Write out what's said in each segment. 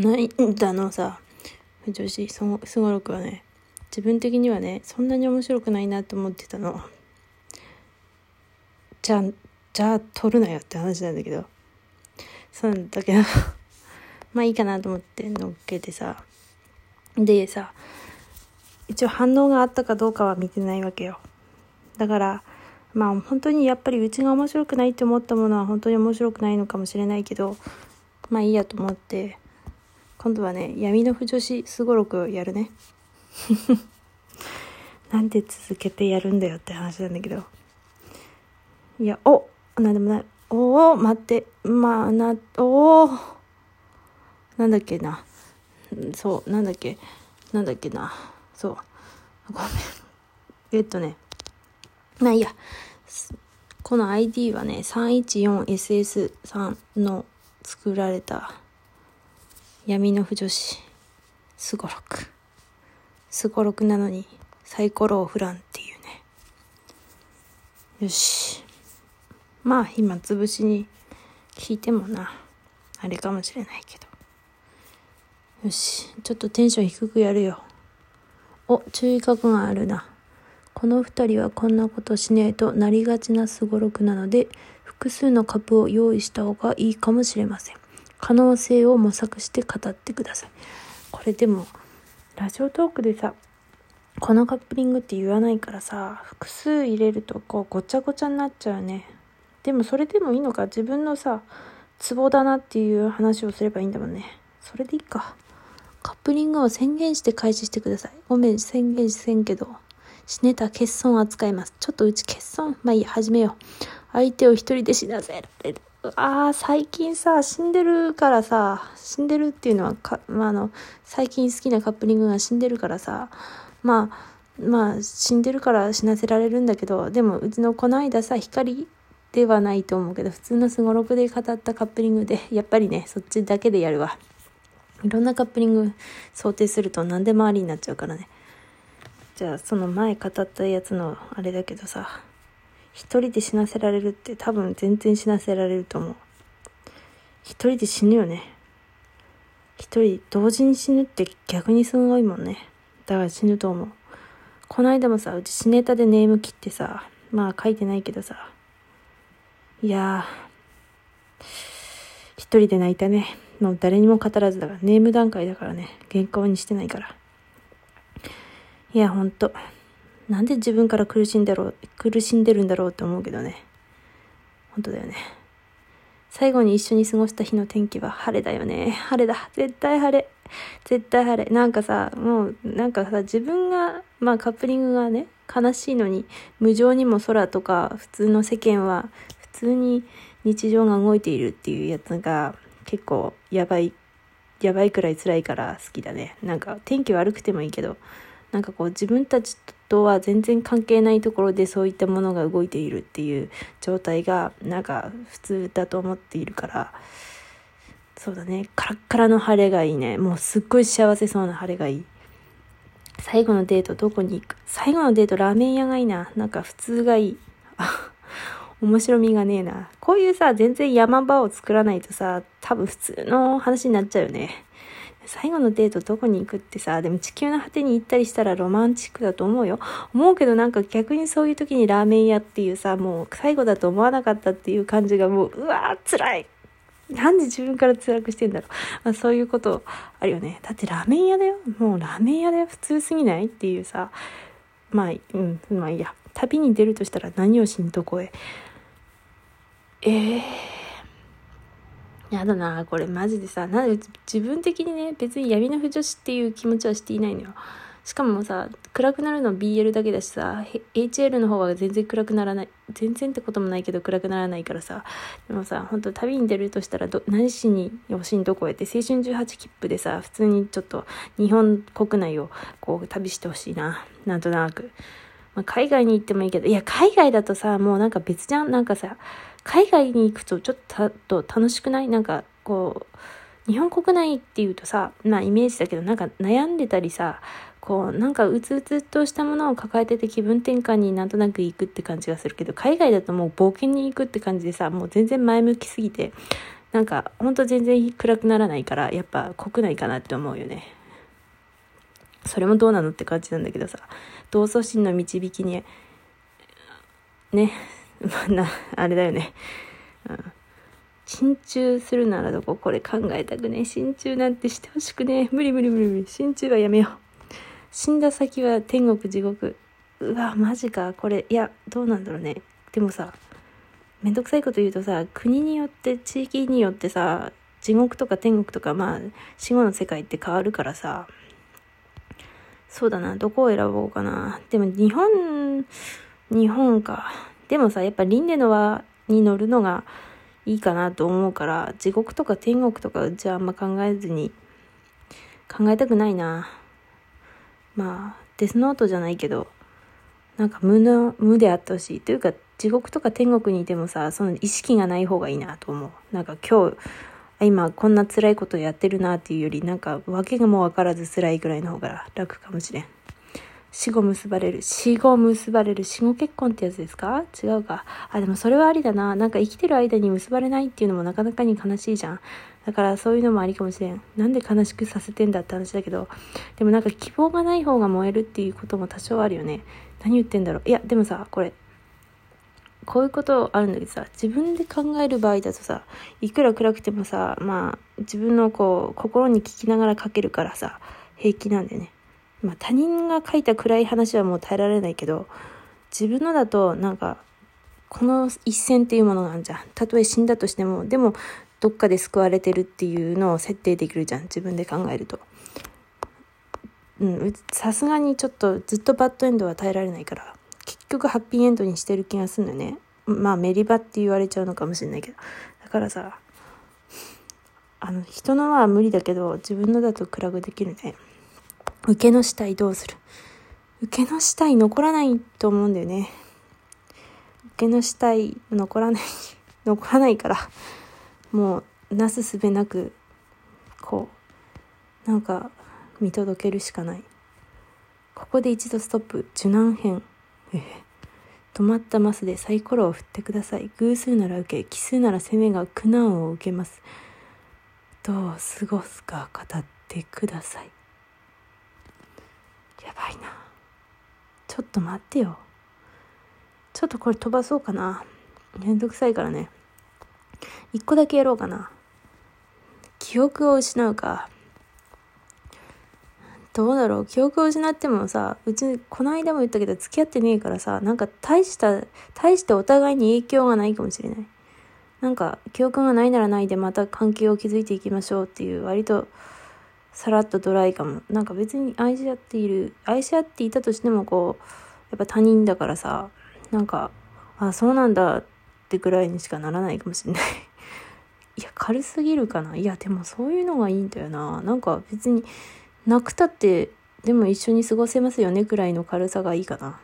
の間のさ。女子すごろくはね自分的にはねそんなに面白くないなと思ってたの。じゃあじゃあ撮るなよって話なんだけど。そうなんだけど。まあいいかなと思って乗っけてさ。でさ一応反応があったかどうかは見てないわけよ。だからまあ本当にやっぱりうちが面白くないって思ったものは本当に面白くないのかもしれないけどまあいいやと思って今度はね闇の不女子すごろくやるね。なんで続けてやるんだよって話なんだけど。いやおなんでもない。おお待って。まあなおおなんだっけな。そうなんだっけ。なんだっけな。そう。ごめん。えっとね。まあいいや。この ID はね、314SS んの作られた闇の不女子、すごろく。すごろくなのにサイコロを振らんっていうね。よし。まあ、暇つぶしに聞いてもな、あれかもしれないけど。よし。ちょっとテンション低くやるよ。お、注意書くがあるな。この2人はこんなことしねえとなりがちなすごろくなので複数のカップを用意した方がいいかもしれません可能性を模索して語ってください。これでもラジオトークでさこのカップリングって言わないからさ複数入れるとこうごちゃごちゃになっちゃうね。でもそれでもいいのか？自分のさツボだなっていう話をすればいいんだもんね。それでいいか。カップリングを宣言して開始してください。ごめん宣言せんけど。死ねた欠損扱います。ちょっとうち欠損。まあいいや、始めよう。相手を一人で死なせられる。ああ、最近さ、死んでるからさ、死んでるっていうのはか、まあ、あの、最近好きなカップリングが死んでるからさ、まあ、まあ、死んでるから死なせられるんだけど、でも、うちのこの間さ、光ではないと思うけど、普通のすごろくで語ったカップリングで、やっぱりね、そっちだけでやるわ。いろんなカップリング想定すると何でもありになっちゃうからね。じゃあその前語ったやつのあれだけどさ一人で死なせられるって多分全然死なせられると思う。一人で死ぬよね。一人同時に死ぬって逆にすごいもんね。だから死ぬと思う。この間もさうち死ネタでネーム切ってさまあ書いてないけどさいやー一人で泣いたね。もう誰にも語らずだからネーム段階だからね。原稿にしてないから。いや、ほんと。なんで自分から苦しんだろう、苦しんでるんだろうって思うけどね。本当だよね。最後に一緒に過ごした日の天気は晴れだよね。晴れだ。絶対晴れ。絶対晴れ。なんかさ、もう、なんかさ、自分が、まあカップリングがね、悲しいのに、無情にも空とか、普通の世間は、普通に日常が動いているっていうやつが、結構やばい、やばいくらい辛いから好きだね。なんか天気悪くてもいいけど、なんかこう自分たちととは全然関係ないところでそういったものが動いているっていう状態がなんか普通だと思っているからそうだね。カラッカラの晴れがいいね。もうすっごい幸せそうな晴れがいい。最後のデートどこに行く？最後のデートラーメン屋がいいな。なんか普通がいい。面白みがねえな。こういうさ全然山場を作らないとさ多分普通の話になっちゃうよね。最後のデートどこに行くってさ、でも地球の果てに行ったりしたらロマンチックだと思うよ。思うけどなんか逆にそういう時にラーメン屋っていうさ、もう最後だと思わなかったっていう感じがもう、うわー辛いなんで自分から辛くしてんだろう。まあ、そういうことあるよね。だってラーメン屋だよ。もうラーメン屋だよ。普通すぎないっていうさ。まあ、うん、まあいいや。旅に出るとしたら何をしにどこへ。ええーやだな、これマジでさ、なんで自分的にね、別に闇の不女子っていう気持ちはしていないのよ。しかもさ、暗くなるの BL だけだしさ、HL の方は全然暗くならない。全然ってこともないけど暗くならないからさ。でもさ、本当旅に出るとしたらど、何しに余震どこへって、青春18切符でさ、普通にちょっと日本国内をこう旅してほしいな。なんとなく。まあ、海外に行ってもいいけど、いや、海外だとさ、もうなんか別じゃん。なんかさ、海外に行くとちょっと楽しくない？なんかこう日本国内っていうとさまあイメージだけどなんか悩んでたりさこうなんかうつうつとしたものを抱えてて気分転換になんとなく行くって感じがするけど海外だともう冒険に行くって感じでさもう全然前向きすぎてなんか、ほんと全然暗くならないから、やっぱ国内かなって思うよね。それもどうなのって感じなんだけどさ、同祖心の導きに、ね、ま あな、あれだよね。うん。心中するならどこ？これ考えたくねえ。心中なんてしてほしくねえ。無理無理無理無理。心中はやめよう。死んだ先は天国地獄。うわ、マジか。これ、いや、どうなんだろうね。でもさ、めんどくさいこと言うとさ、国によって、地域によってさ、地獄とか天国とか、まあ、死後の世界って変わるからさ、そうだな、どこを選ぼうかな。でも日本、日本か。でもさ、やっぱ輪廻の輪に乗るのがいいかなと思うから、地獄とか天国とかじゃああんま考えずに、考えたくないな。まあ、デスノートじゃないけど、なんか無の、無であってほしい。というか、地獄とか天国にいてもさ、その意識がない方がいいなと思う。なんか今日、今こんな辛いことやってるなっていうより、なんか訳がもうわからず辛いぐらいの方が楽かもしれん。死後結ばれる。死後結ばれる。死後結婚ってやつですか？違うか。あ、でもそれはありだな。なんか生きてる間に結ばれないっていうのもなかなかに悲しいじゃん。だからそういうのもありかもしれん。なんで悲しくさせてんだって話だけど、でもなんか希望がない方が燃えるっていうことも多少あるよね。何言ってんだろう。いや、でもさ、これ、こういうことあるんだけどさ、自分で考える場合だとさ、いくら暗くてもさ、まあ、自分のこう、心に聞きながら書けるからさ、平気なんだよね。まあ、他人が書いた暗い話はもう耐えられないけど、自分のだと、なんか、この一線っていうものがあるじゃん。たとえ死んだとしても、でも、どっかで救われてるっていうのを設定できるじゃん。自分で考えると。うん、さすがにちょっとずっとバッドエンドは耐えられないから、結局ハッピーエンドにしてる気がするのね。まあメリバって言われちゃうのかもしれないけど。だからさ、あの、人のは無理だけど、自分のだと暗くできるね。受けの死体どうする？受けの死体残らないと思うんだよね。受けの死体残らない、残らないから、もう、なすすべなく、こう、なんか、見届けるしかない。ここで一度ストップ。受難編。止まったマスでサイコロを振ってください。偶数なら受け奇数なら攻めが苦難を受けます。どう過ごすか語ってください。ばいな。ちょっと待ってよ。ちょっとこれ飛ばそうかな。めんどくさいからね。一個だけやろうかな。記憶を失うか。どうだろう。記憶を失ってもさ、うち、この間も言ったけど付き合ってねえからさ、なんか大した、大してお互いに影響がないかもしれない。なんか、記憶がないならないでまた関係を築いていきましょうっていう割とさらっとドライかも。なんか別に愛し合っている、愛し合っていたとしてもこう、やっぱ他人だからさ、なんか、あ、そうなんだってぐらいにしかならないかもしれない。いや、軽すぎるかな。いや、でもそういうのがいいんだよな。なんか別に、なくたってでも一緒に過ごせますよねくらいの軽さがいいかな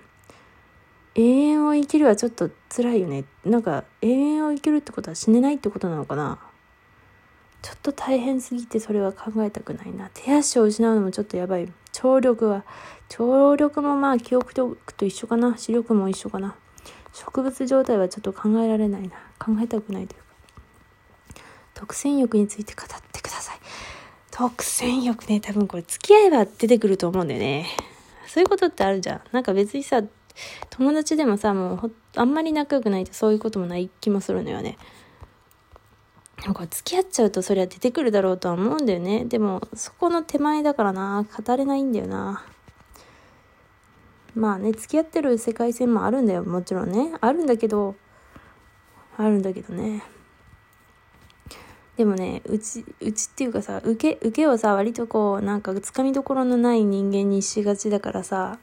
永遠を生きるはちょっと辛いよねなんか永遠を生きるってことは死ねないってことなのかなちょっと大変すぎてそれは考えたくないな。手足を失うのもちょっとやばい。聴力は聴力もまあ記憶力と一緒かな。視力も一緒かな。植物状態はちょっと考えられないな。考えたくないというか。独占欲について語ってください。独占欲ね、多分これ付き合えば出てくると思うんだよね。そういうことってあるじゃん。なんか別にさ、友達でもさ、もうあんまり仲良くないとそういうこともない気もするのよね。なんか付き合っちゃうとそりゃ出てくるだろうとは思うんだよね。でも、そこの手前だからな、語れないんだよな。まあね、付き合ってる世界線もあるんだよ、もちろんね。あるんだけど、あるんだけどね。でもね、うち、うちっていうかさ、受け、受けをさ、割とこう、なんか、つかみどころのない人間にしがちだからさ、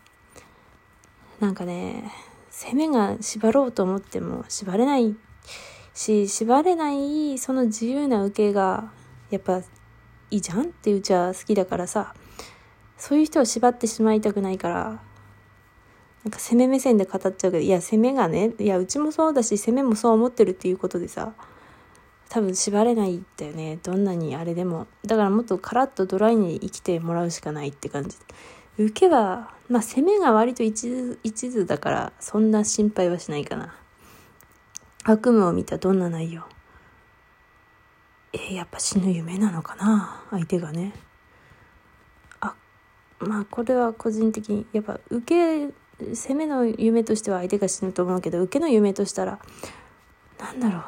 なんかね、攻めが縛ろうと思っても縛れないし、縛れないその自由な受けが、やっぱ、いいじゃんってうちは好きだからさ、そういう人を縛ってしまいたくないから、なんか攻め目線で語っちゃうけど、いや、攻めがね、いや、うちもそうだし、攻めもそう思ってるっていうことでさ、多分縛れないんだよね。どんなにあれでも。だからもっとカラッとドライに生きてもらうしかないって感じ。受けはまあ攻めが割と一途一途だからそんな心配はしないかな。悪夢を見たどんな内容？えー、やっぱ死ぬ夢なのかな？相手がね。あまあこれは個人的にやっぱ受け攻めの夢としては相手が死ぬと思うけど受けの夢としたらなんだろう。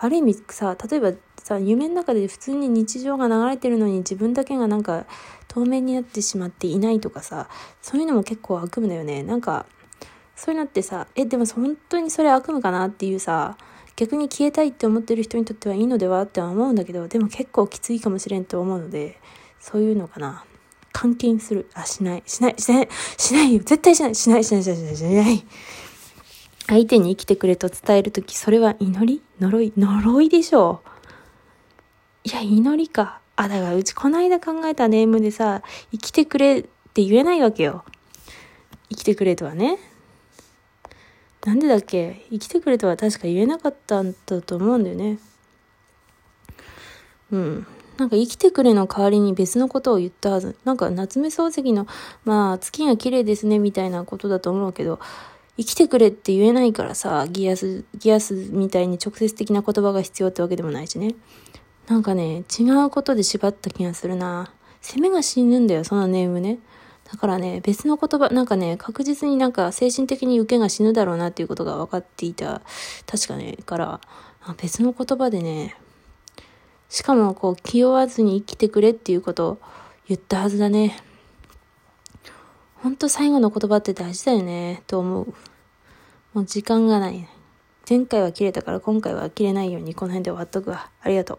ある意味さ例えばさ夢の中で普通に日常が流れてるのに自分だけがなんか透明になってしまっていないとかさそういうのも結構悪夢だよね。なんかそういうのってさえでも本当にそれ悪夢かなっていうさ逆に消えたいって思ってる人にとってはいいのではっては思うんだけどでも結構きついかもしれんと思うのでそういうのかな。監禁する。あしない。しない。しない。しないよ。絶対しない。しない。しない。しない。しない。しない。相手に生きてくれと伝えるとき、それは祈り？呪い？呪いでしょう。いや、祈りか。あ、だからうちこの間考えたネームでさ、生きてくれって言えないわけよ。生きてくれとはね。なんでだっけ？生きてくれとは確か言えなかったんだと思うんだよね。うん。なんか生きてくれの代わりに別のことを言ったはず。なんか夏目漱石の、まあ月が綺麗ですねみたいなことだと思うけど、生きてくれって言えないからさ、ギアス、ギアスみたいに直接的な言葉が必要ってわけでもないしね。なんかね、違うことで縛った気がするな。攻めが死ぬんだよ、そのネームね。だからね、別の言葉、なんかね、確実になんか精神的に受けが死ぬだろうなっていうことが分かっていた。確かね、から、別の言葉でね、しかもこう気負わずに生きてくれっていうことを言ったはずだね。ほんと最後の言葉って大事だよね、と思う。もう時間がない。前回は切れたから今回は切れないようにこの辺で終わっとくわ。ありがとう。